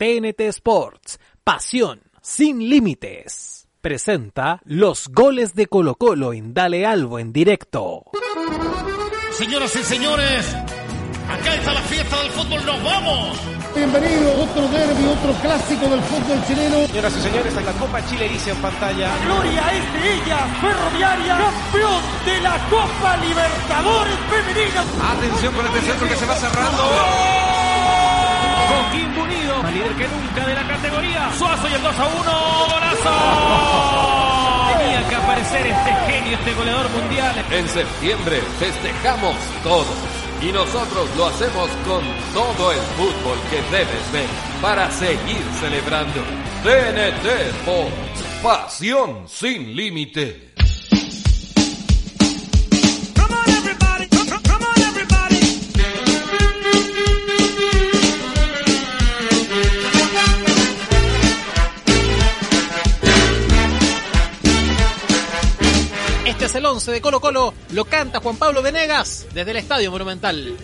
TNT Sports, pasión sin límites. Presenta los goles de Colo Colo en Dale Albo en directo. Señoras y señores, acá está la fiesta del fútbol, nos vamos. Bienvenido, otro derby, otro clásico del fútbol chileno. Señoras y señores, en la Copa Chile dice en pantalla. Gloria es de ella, Ferroviaria, campeón de la Copa Libertadores Femenina. Atención con este centro que se va cerrando. Coquimbo Unido, más líder que nunca de la categoría. Suazo y el 2 a 1, golazo. Tenía que aparecer este genio, este goleador mundial. En septiembre festejamos todos y nosotros lo hacemos con todo el fútbol que debes ver para seguir celebrando. TNT Sports, pasión sin límite. 11 de Colo Colo, lo canta Juan Pablo Venegas desde el Estadio Monumental.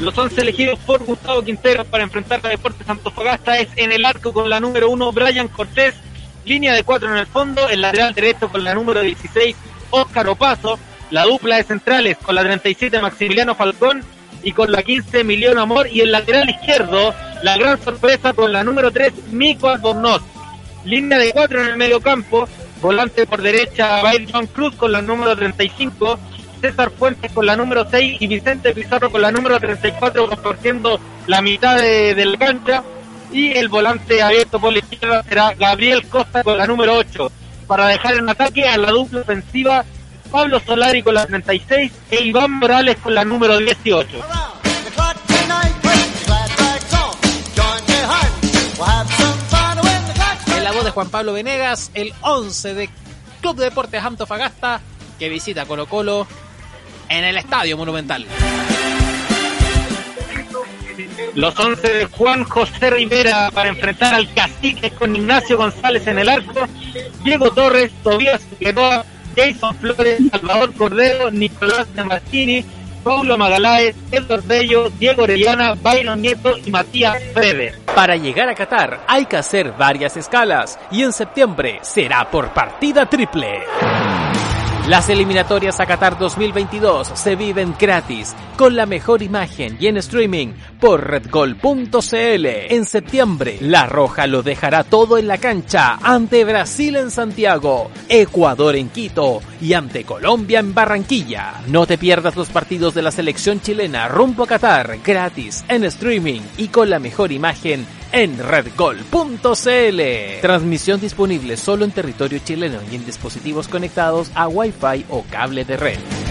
Los 11 elegidos por Gustavo Quintero para enfrentar a Deportes Antofagasta es en el arco con la número 1 Brian Cortés, línea de 4 en el fondo, el lateral derecho con la número 16 Óscar Opaso, la dupla de centrales con la 37 Maximiliano Falcón y con la 15 Emiliano Amor y el lateral izquierdo la gran sorpresa con la número 3 Mico Albornoz. Línea de 4 en el medio campo, volante por derecha Byron Cruz con la número 35 César Fuentes con la número 6 y Vicente Pizarro con la número 34 compartiendo la mitad de, de la cancha y el volante abierto por la izquierda será Gabriel Costa con la número 8 para dejar en ataque a la dupla ofensiva Pablo Solari con la 36 e Iván Morales con la número 18. Juan Pablo Venegas, el 11 de Club de Deportes Antofagasta que visita Colo Colo en el Estadio Monumental. Los 11 de Juan José Rivera para enfrentar al Cacique con Ignacio González en el arco, Diego Torres, Tobías Figueroa, Jason Flores, Salvador Cordero, Nicolás de Martini, Paulo Magaláes, Edward Bello, Diego Orellana, Byron Nieto y Matías Frede. Para llegar a Qatar hay que hacer varias escalas y en septiembre será por partida triple. Las eliminatorias a Qatar 2022 se viven gratis, con la mejor imagen y en streaming por redgol.cl. En septiembre, La Roja lo dejará todo en la cancha ante Brasil en Santiago, Ecuador en Quito y ante Colombia en Barranquilla. No te pierdas los partidos de la selección chilena rumbo a Qatar gratis en streaming y con la mejor imagen en redgol.cl. Transmisión disponible solo en territorio chileno y en dispositivos conectados a Wi-Fi o cable de red.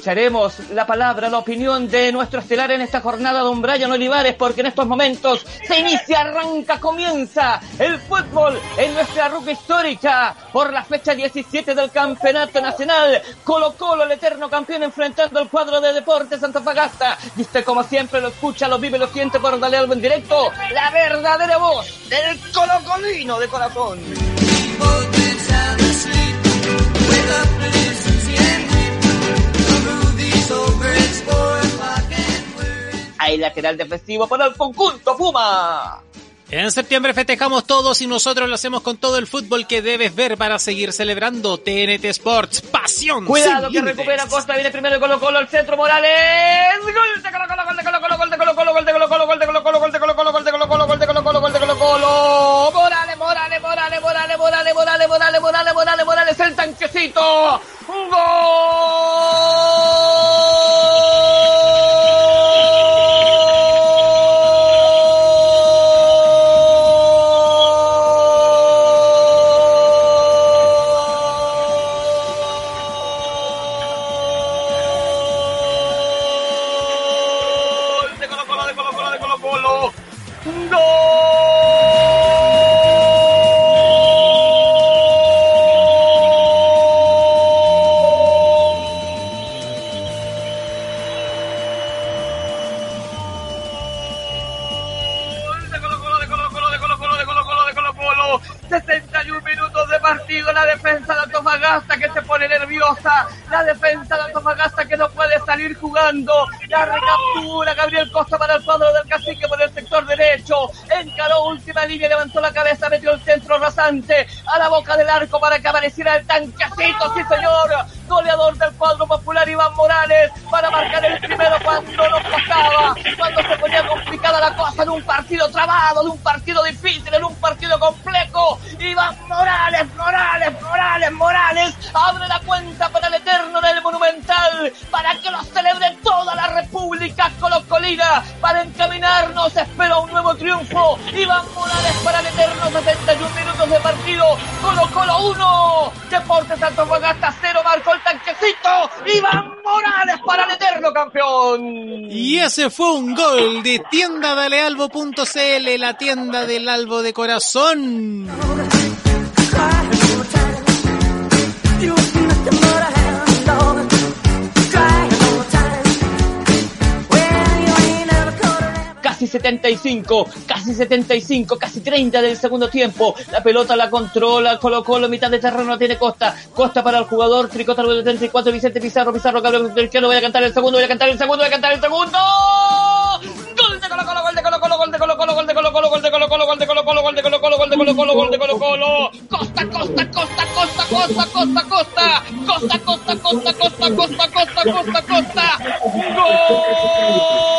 Escucharemos la palabra, la opinión de nuestro estelar en esta jornada, don Brian Olivares, porque en estos momentos se inicia, arranca, comienza el fútbol en nuestra ruta histórica por la fecha 17 del Campeonato Nacional. Colo Colo, el eterno campeón, enfrentando el cuadro de Deportes Antofagasta. Y usted, como siempre, lo escucha, lo vive, lo siente por Dale Algo en directo. La verdadera voz del colocolino de corazón. Hay lateral defensivo para el conjunto Puma. En septiembre festejamos todos y nosotros lo hacemos con todo el fútbol que debes ver para seguir celebrando TNT Sports. Pasión. Cuidado que límites. recupera Costa, viene primero el Colo Colo al centro, Morales. Gol de Colo Colo, gol de Colo Colo, gol de Colo Colo, gol de Colo Colo, gol de Colo Colo, gol de Colo Colo, gol de Colo Colo, gol de Colo Colo, gol de Colo Colo. Morales, Morales, Morales, Morales, Morales, Morales, Morales, Morales, Morales, Morales, el tanquecito. Gol ¡No! La defensa de Antofagasta que se pone nerviosa. La defensa de Antofagasta que no puede salir jugando. La recaptura Gabriel Costa para el cuadro del cacique por el sector derecho. Encaró última línea, levantó la cabeza, metió el centro rasante a la boca del arco para que apareciera el tanquecito. Sí, señor. Goleador del cuadro popular Iván Morales para marcar el primero cuando nos pasaba. Cuando se ponía complicada la cosa en un partido trabado, de un partido difícil, en un partido complejo. Iván Morales, Morales, Morales, Morales. Abre la cuenta para el eterno del Monumental. Para que lo celebre toda la República Para encaminarnos, espero un nuevo triunfo. Iván Morales para el eterno 71 minutos de partido. Colo Colo 1. Deportes Antofagasta 0. Marcó el tanquecito. Iván Morales para el eterno campeón. Y ese fue un gol de tiendadalealbo.cl, la tienda del albo de corazón. 75, casi 75, casi 30 del segundo tiempo. La pelota la controla Colo Colo, mitad de terreno tiene Costa. Costa para el jugador, Tricota número 34, Vicente Pizarro, Pizarro, Gabriel Izquierdo, voy a cantar el segundo, voy a cantar el segundo, voy a cantar el segundo. Gol de Colo Colo, gol de Colo Colo, gol de Colo Colo, gol de Colo Colo, gol de Colo Colo, gol de Colo Colo, gol de Colo Colo, gol de Colo Colo, gol de Colo Colo. Costa, Costa, Costa, Costa, Costa, Costa, Costa. Costa, Costa, Costa, Costa, Costa, Costa, Costa, Costa. Gol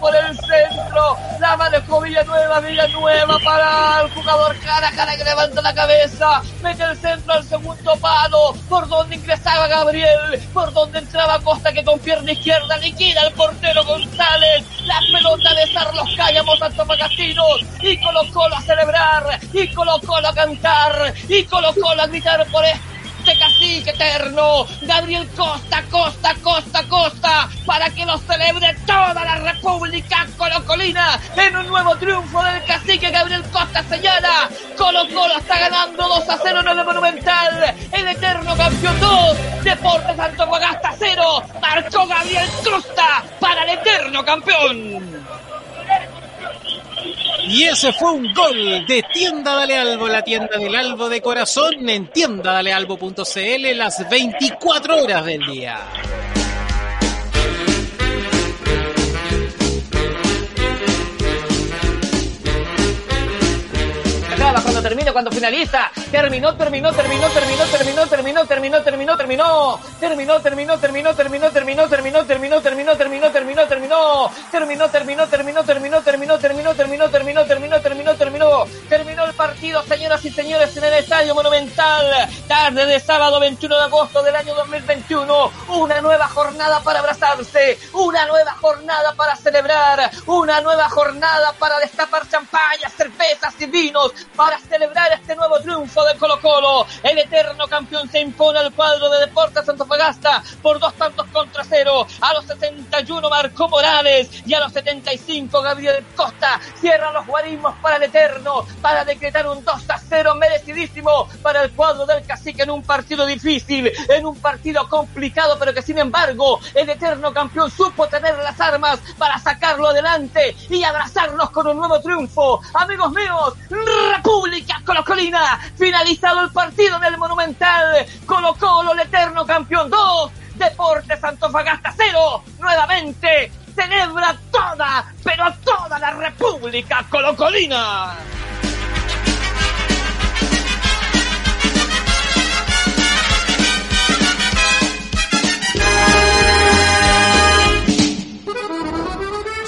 por el centro. La manejó Villanueva, Villanueva para el jugador cara, cara que levanta la cabeza. Mete el centro al segundo palo, por donde ingresaba Gabriel, por donde entraba Costa que con pierna izquierda liquida al portero González. La pelota de Sarlos Cállamos Antofagastinos y Colo Colo a celebrar, y Colo Colo a cantar, y Colo Colo a gritar por esto este cacique eterno, Gabriel Costa, Costa, Costa, Costa, para que lo celebre toda la República Colocolina en un nuevo triunfo del cacique Gabriel Costa señala, Colo Colo está ganando 2 a 0 en el Monumental, el eterno campeón 2, Deportes Antofagasta 0, marcó Gabriel Costa para el eterno campeón. Y ese fue un gol de Tienda Dale Albo, la tienda del Albo de corazón en tiendadalealbo.cl las 24 horas del día. acaba cuando termina, cuando finaliza. Terminó, terminó, terminó, terminó, terminó, terminó, terminó, terminó, terminó. Terminó, terminó, terminó, terminó, terminó, terminó, terminó, terminó, terminó, terminó, terminó. Terminó, terminó, terminó, terminó, terminó, terminó, terminó, terminó, terminó, terminó, terminó. Terminó el partido, señoras y señores, en el Estadio Monumental. Tarde de sábado 21 de agosto del año 2021. Una nueva jornada para abrazarse. Una nueva jornada para celebrar. Una nueva jornada para destapar champañas, cervezas y vinos para celebrar este nuevo triunfo de Colo Colo. El eterno campeón se impone al cuadro de Deportes Antofagasta por dos tantos A los 61 marcó Morales y a los 75 Gabriel Costa cierra los guarismos para el eterno para decretar un 2 a 0 merecidísimo para el cuadro del cacique en un partido difícil, en un partido complicado, pero que sin embargo el eterno campeón supo tener las armas para sacarlo adelante y abrazarnos con un nuevo triunfo. Amigos míos, República Colocolina, finalizado el partido en el Monumental, Colo, el eterno campeón 2, Deportes Antofagasta 0, nuevamente celebra toda, pero toda la República Colocolina.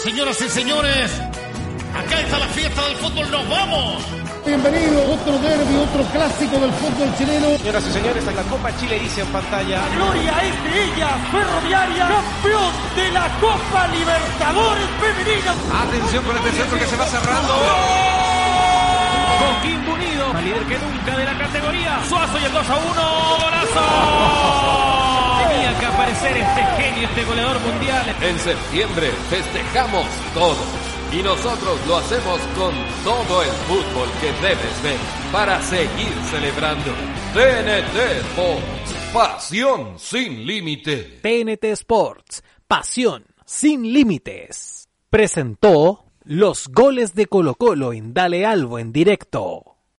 Señoras y señores, acá está la fiesta del fútbol, nos vamos. Bienvenido. Otro derbi, otro clásico del fútbol chileno. Señoras y señores, en la Copa Chile dice en pantalla. Gloria es de ella, Ferroviaria, campeón de la Copa Libertadores Femenina. Atención con este centro que se va cerrando. Coquimbo Unido, más líder que nunca de la categoría. Suazo y el 2 a 1. ¡Golazo! Tenía que aparecer este genio, este goleador mundial. En septiembre festejamos todo. Y nosotros lo hacemos con todo el fútbol que debes ver para seguir celebrando. TNT Sports, pasión sin límite. TNT Sports, pasión sin límites. Presentó los goles de Colo Colo en Dale Albo en directo.